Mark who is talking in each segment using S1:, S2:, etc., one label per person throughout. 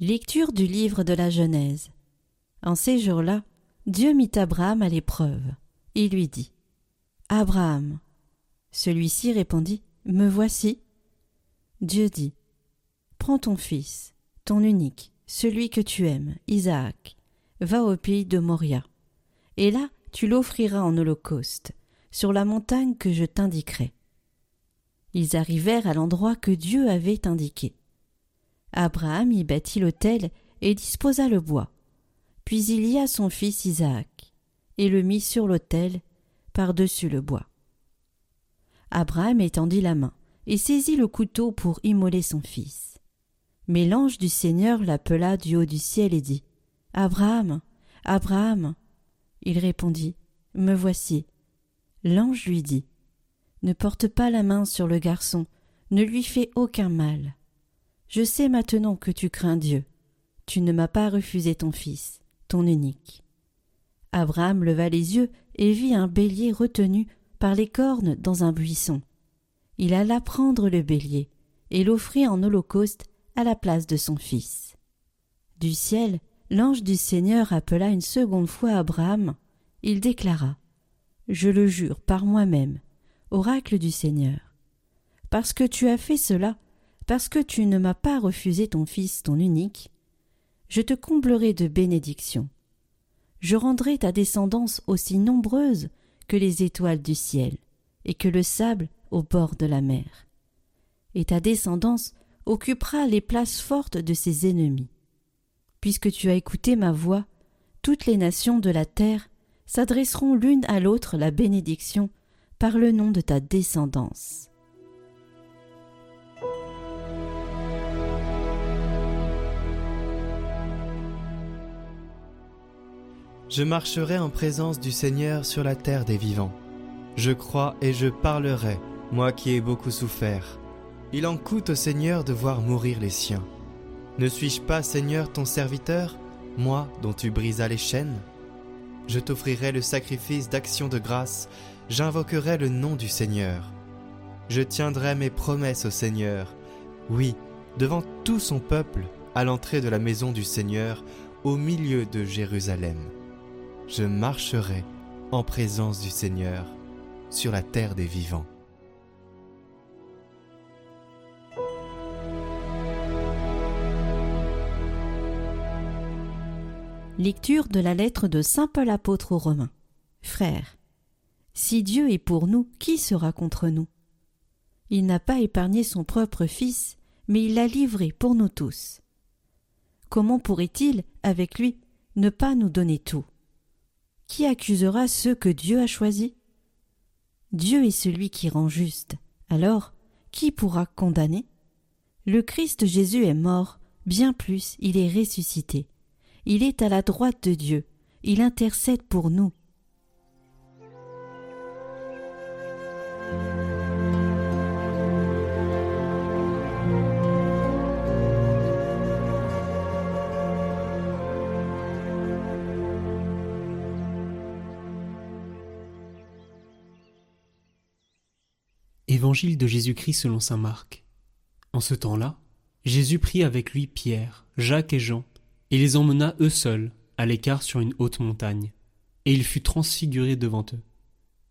S1: du livre de la Genèse. En ces jours-là, Dieu mit Abraham à l'épreuve. Il lui dit Abraham. Celui-ci répondit Me voici. Dieu dit Prends ton fils, ton unique, celui que tu aimes, Isaac, va au pays de Moria, et là tu l'offriras en holocauste, sur la montagne que je t'indiquerai. Ils arrivèrent à l'endroit que Dieu avait indiqué. Abraham y bâtit l'autel et disposa le bois. Puis il y a son fils Isaac, et le mit sur l'autel, par-dessus le bois. Abraham étendit la main, et saisit le couteau pour immoler son fils. Mais l'ange du Seigneur l'appela du haut du ciel et dit Abraham, Abraham. Il répondit Me voici. L'ange lui dit Ne porte pas la main sur le garçon, ne lui fais aucun mal. Je sais maintenant que tu crains Dieu. Tu ne m'as pas refusé ton fils, ton unique. Abraham leva les yeux et vit un bélier retenu par les cornes dans un buisson. Il alla prendre le bélier et l'offrit en holocauste à la place de son fils. Du ciel, l'ange du Seigneur appela une seconde fois Abraham. Il déclara Je le jure par moi-même, oracle du Seigneur. Parce que tu as fait cela, parce que tu ne m'as pas refusé ton fils, ton unique, je te comblerai de bénédictions. Je rendrai ta descendance aussi nombreuse que les étoiles du ciel, et que le sable au bord de la mer. Et ta descendance occupera les places fortes de ses ennemis. Puisque tu as écouté ma voix, toutes les nations de la terre s'adresseront l'une à l'autre la bénédiction par le nom de ta descendance.
S2: Je marcherai en présence du Seigneur sur la terre des vivants. Je crois et je parlerai, moi qui ai beaucoup souffert. Il en coûte au Seigneur de voir mourir les siens. Ne suis-je pas, Seigneur, ton serviteur, moi dont tu brisas les chaînes? Je t'offrirai le sacrifice d'action de grâce, j'invoquerai le nom du Seigneur. Je tiendrai mes promesses au Seigneur, oui, devant tout son peuple, à l'entrée de la maison du Seigneur, au milieu de Jérusalem je marcherai en présence du Seigneur sur la terre des vivants.
S1: Lecture de la lettre de Saint Paul apôtre aux Romains. Frères, si Dieu est pour nous, qui sera contre nous? Il n'a pas épargné son propre Fils, mais il l'a livré pour nous tous. Comment pourrait-il, avec lui, ne pas nous donner tout? Qui accusera ceux que Dieu a choisis? Dieu est celui qui rend juste. Alors, qui pourra condamner? Le Christ Jésus est mort, bien plus, il est ressuscité. Il est à la droite de Dieu, il intercède pour nous.
S3: Évangile de Jésus-Christ selon saint Marc. En ce temps-là, Jésus prit avec lui Pierre, Jacques et Jean, et les emmena eux seuls, à l'écart sur une haute montagne, et il fut transfiguré devant eux.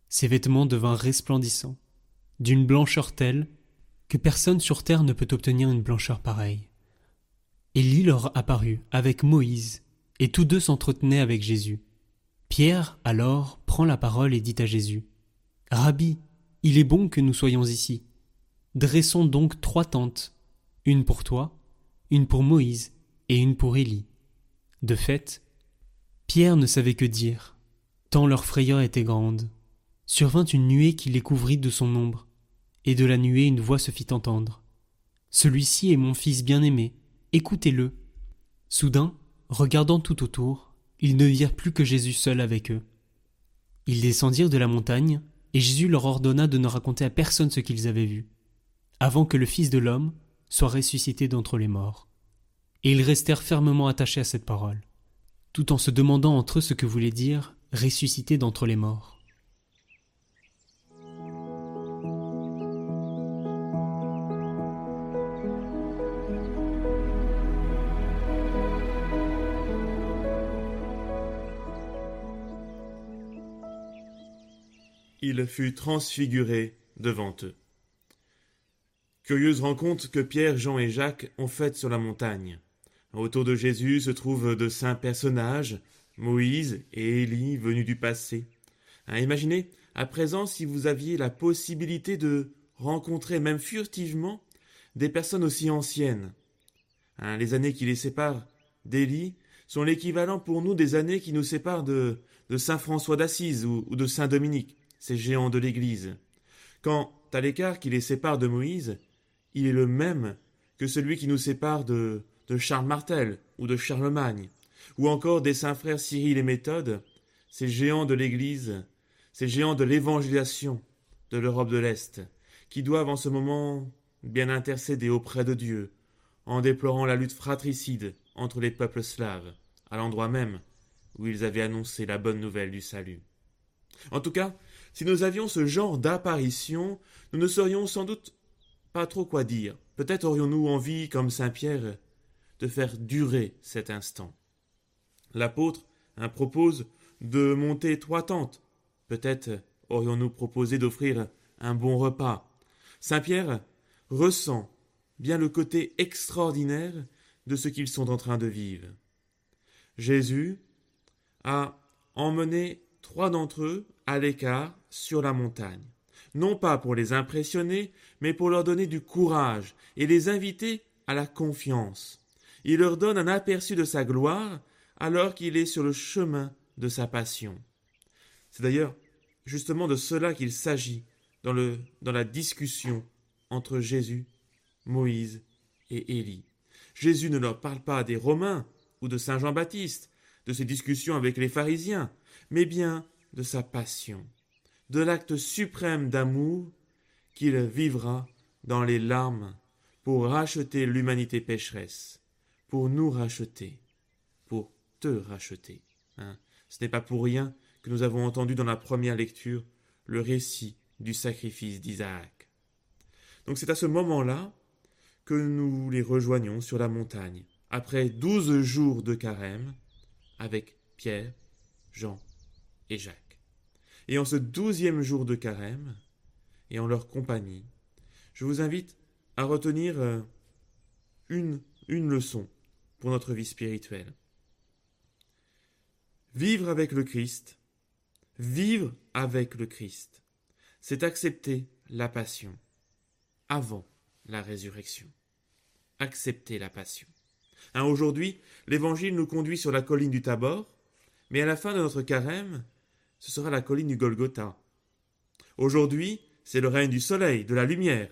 S3: Ses vêtements devinrent resplendissants, d'une blancheur telle que personne sur terre ne peut obtenir une blancheur pareille. Élie leur apparut avec Moïse, et tous deux s'entretenaient avec Jésus. Pierre, alors, prend la parole et dit à Jésus Rabbi, il est bon que nous soyons ici. Dressons donc trois tentes, une pour toi, une pour Moïse et une pour Élie. De fait, Pierre ne savait que dire, tant leur frayeur était grande. Survint une nuée qui les couvrit de son ombre, et de la nuée une voix se fit entendre. Celui-ci est mon fils bien-aimé, écoutez-le. Soudain, regardant tout autour, ils ne virent plus que Jésus seul avec eux. Ils descendirent de la montagne, et Jésus leur ordonna de ne raconter à personne ce qu'ils avaient vu, avant que le Fils de l'homme soit ressuscité d'entre les morts. Et ils restèrent fermement attachés à cette parole, tout en se demandant entre eux ce que voulait dire ressuscité d'entre les morts.
S4: Il fut transfiguré devant eux. Curieuse rencontre que Pierre, Jean et Jacques ont faite sur la montagne. Autour de Jésus se trouvent de saints personnages, Moïse et Élie venus du passé. Hein, imaginez à présent si vous aviez la possibilité de rencontrer, même furtivement, des personnes aussi anciennes. Hein, les années qui les séparent d'Élie sont l'équivalent pour nous des années qui nous séparent de, Saint François d'Assise ou de Saint Dominique, ces géants de l'Église. Quant à l'écart qui les sépare de Moïse, il est le même que celui qui nous sépare de, de Charles Martel ou de Charlemagne, ou encore des saints frères Cyril et Méthode, ces géants de l'Église, ces géants de l'évangélisation de l'Europe de l'Est, qui doivent en ce moment bien intercéder auprès de Dieu, en déplorant la lutte fratricide entre les peuples slaves, à l'endroit même où ils avaient annoncé la bonne nouvelle du salut. En tout cas, si nous avions ce genre d'apparition, nous ne saurions sans doute pas trop quoi dire. Peut-être aurions-nous envie, comme saint Pierre, de faire durer cet instant. L'apôtre hein, propose de monter trois tentes. Peut-être aurions-nous proposé d'offrir un bon repas. Saint Pierre ressent bien le côté extraordinaire de ce qu'ils sont en train de vivre. Jésus a emmené trois d'entre eux à l'écart sur la montagne, non pas pour les impressionner, mais pour leur donner du courage et les inviter à la confiance. Il leur donne un aperçu de sa gloire alors qu'il est sur le chemin de sa passion. C'est d'ailleurs justement de cela qu'il s'agit dans, dans la discussion entre Jésus, Moïse et Élie. Jésus ne leur parle pas des Romains ou de Saint Jean-Baptiste, de ses discussions avec les pharisiens, mais bien de sa passion, de l'acte suprême d'amour qu'il vivra dans les larmes pour racheter l'humanité pécheresse, pour nous racheter, pour te racheter. Hein. Ce n'est pas pour rien que nous avons entendu dans la première lecture le récit du sacrifice d'Isaac. Donc c'est à ce moment-là que nous les rejoignons sur la montagne, après douze jours de carême, avec Pierre, Jean et Jacques. Et en ce douzième jour de carême, et en leur compagnie, je vous invite à retenir euh, une, leçon pour notre vie spirituelle. Vivre avec le Christ, vivre avec le Christ, c'est accepter la passion avant la résurrection accepter la passion. Hein, Aujourd'hui, l'Évangile nous conduit sur la colline du Tabor, mais à la fin de notre carême, ce sera la colline du Golgotha. Aujourd'hui, c'est le règne du soleil, de la lumière.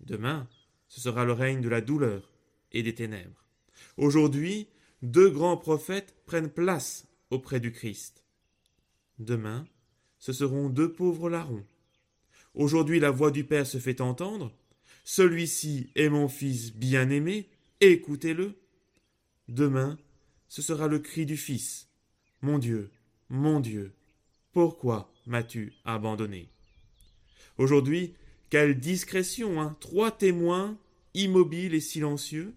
S4: Demain, ce sera le règne de la douleur et des ténèbres. Aujourd'hui, deux grands prophètes prennent place auprès du Christ. Demain, ce seront deux pauvres larrons. Aujourd'hui, la voix du Père se fait entendre, celui-ci est mon fils bien-aimé, écoutez-le. Demain, ce sera le cri du fils. Mon Dieu, mon Dieu, pourquoi m'as-tu abandonné? Aujourd'hui, quelle discrétion, hein? Trois témoins, immobiles et silencieux.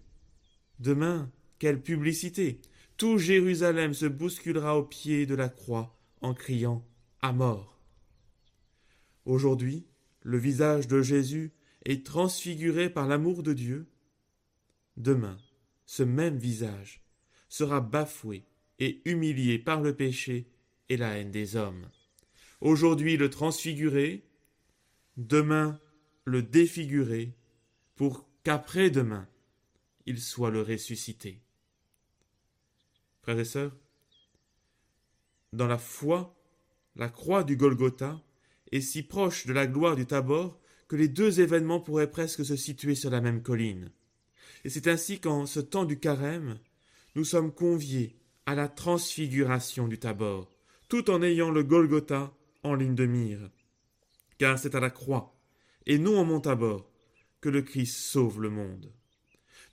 S4: Demain, quelle publicité? Tout Jérusalem se bousculera au pied de la croix en criant à mort. Aujourd'hui, le visage de Jésus et transfiguré par l'amour de Dieu, demain, ce même visage sera bafoué et humilié par le péché et la haine des hommes. Aujourd'hui le transfiguré, demain le défiguré, pour qu'après-demain il soit le ressuscité. Frères et sœurs, dans la foi, la croix du Golgotha est si proche de la gloire du Tabor que les deux événements pourraient presque se situer sur la même colline. Et c'est ainsi qu'en ce temps du carême, nous sommes conviés à la transfiguration du Tabor, tout en ayant le Golgotha en ligne de mire. Car c'est à la croix, et non au mont que le Christ sauve le monde.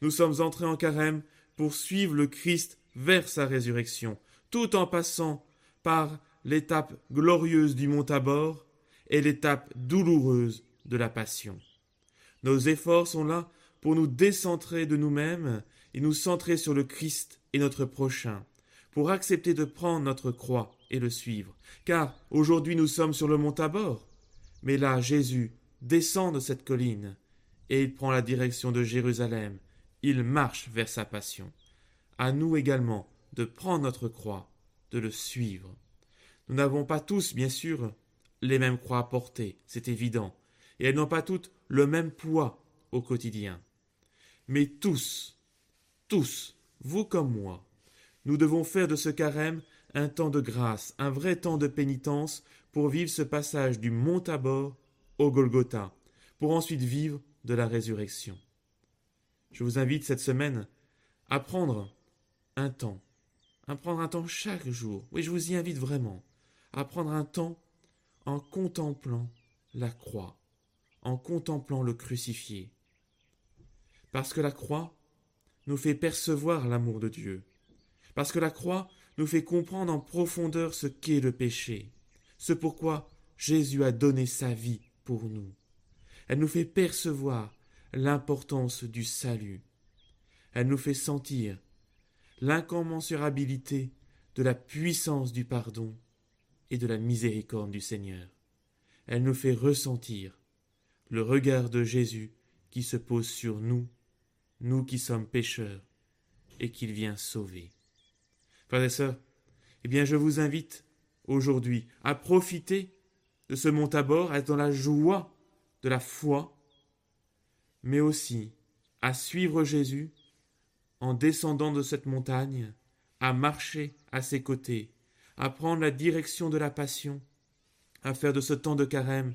S4: Nous sommes entrés en carême pour suivre le Christ vers sa résurrection, tout en passant par l'étape glorieuse du mont Tabor et l'étape douloureuse de la passion. Nos efforts sont là pour nous décentrer de nous-mêmes et nous centrer sur le Christ et notre prochain, accepter de prendre notre croix et le suivre. Car aujourd'hui nous sommes sur le mont Tabor. Mais là, Jésus descend de cette colline et il prend la direction de Jérusalem. Il marche vers sa passion. À nous également de prendre notre croix, de le suivre. Nous n'avons pas tous, bien sûr, les mêmes croix à porter, c'est évident, et elles n'ont pas toutes le même poids au quotidien. Mais tous, tous, vous comme moi, nous devons faire de ce carême un temps de grâce, un vrai temps de pénitence pour vivre ce passage du mont Tabor au Golgotha, pour ensuite vivre de la résurrection. Je vous invite cette semaine à prendre un temps, à prendre un temps chaque jour. Oui, je vous y invite vraiment à prendre un temps en contemplant la croix, en contemplant le crucifié. Parce que la croix nous fait percevoir l'amour de Dieu, parce que la croix nous fait comprendre en profondeur ce qu'est le péché, ce pourquoi Jésus a donné sa vie pour nous. Elle nous fait percevoir l'importance du salut. Elle nous fait sentir l'incommensurabilité de la puissance du pardon et de la miséricorde du Seigneur. Elle nous fait ressentir le regard de Jésus qui se pose sur nous, nous qui sommes pécheurs, et qu'il vient sauver. Frères et sœurs, eh bien je vous invite aujourd'hui à profiter de ce mont Tabor, à être dans la joie de la foi, mais aussi à suivre Jésus en descendant de cette montagne, à marcher à ses côtés, à prendre la direction de la passion, à faire de ce temps de carême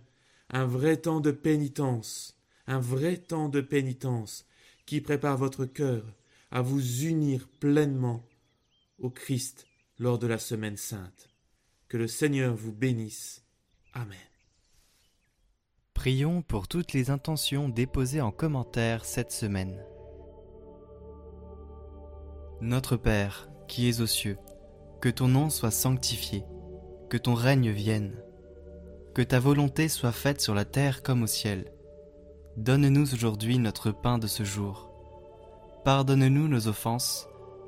S4: un vrai temps de pénitence, un vrai temps de pénitence qui prépare votre cœur à vous unir pleinement au Christ lors de la semaine sainte. Que le Seigneur vous bénisse. Amen.
S2: Prions pour toutes les intentions déposées en commentaire cette semaine. Notre Père, qui es aux cieux, que ton nom soit sanctifié, que ton règne vienne, que ta volonté soit faite sur la terre comme au ciel. Donne-nous aujourd'hui notre pain de ce jour. Pardonne-nous nos offenses,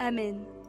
S5: Amen.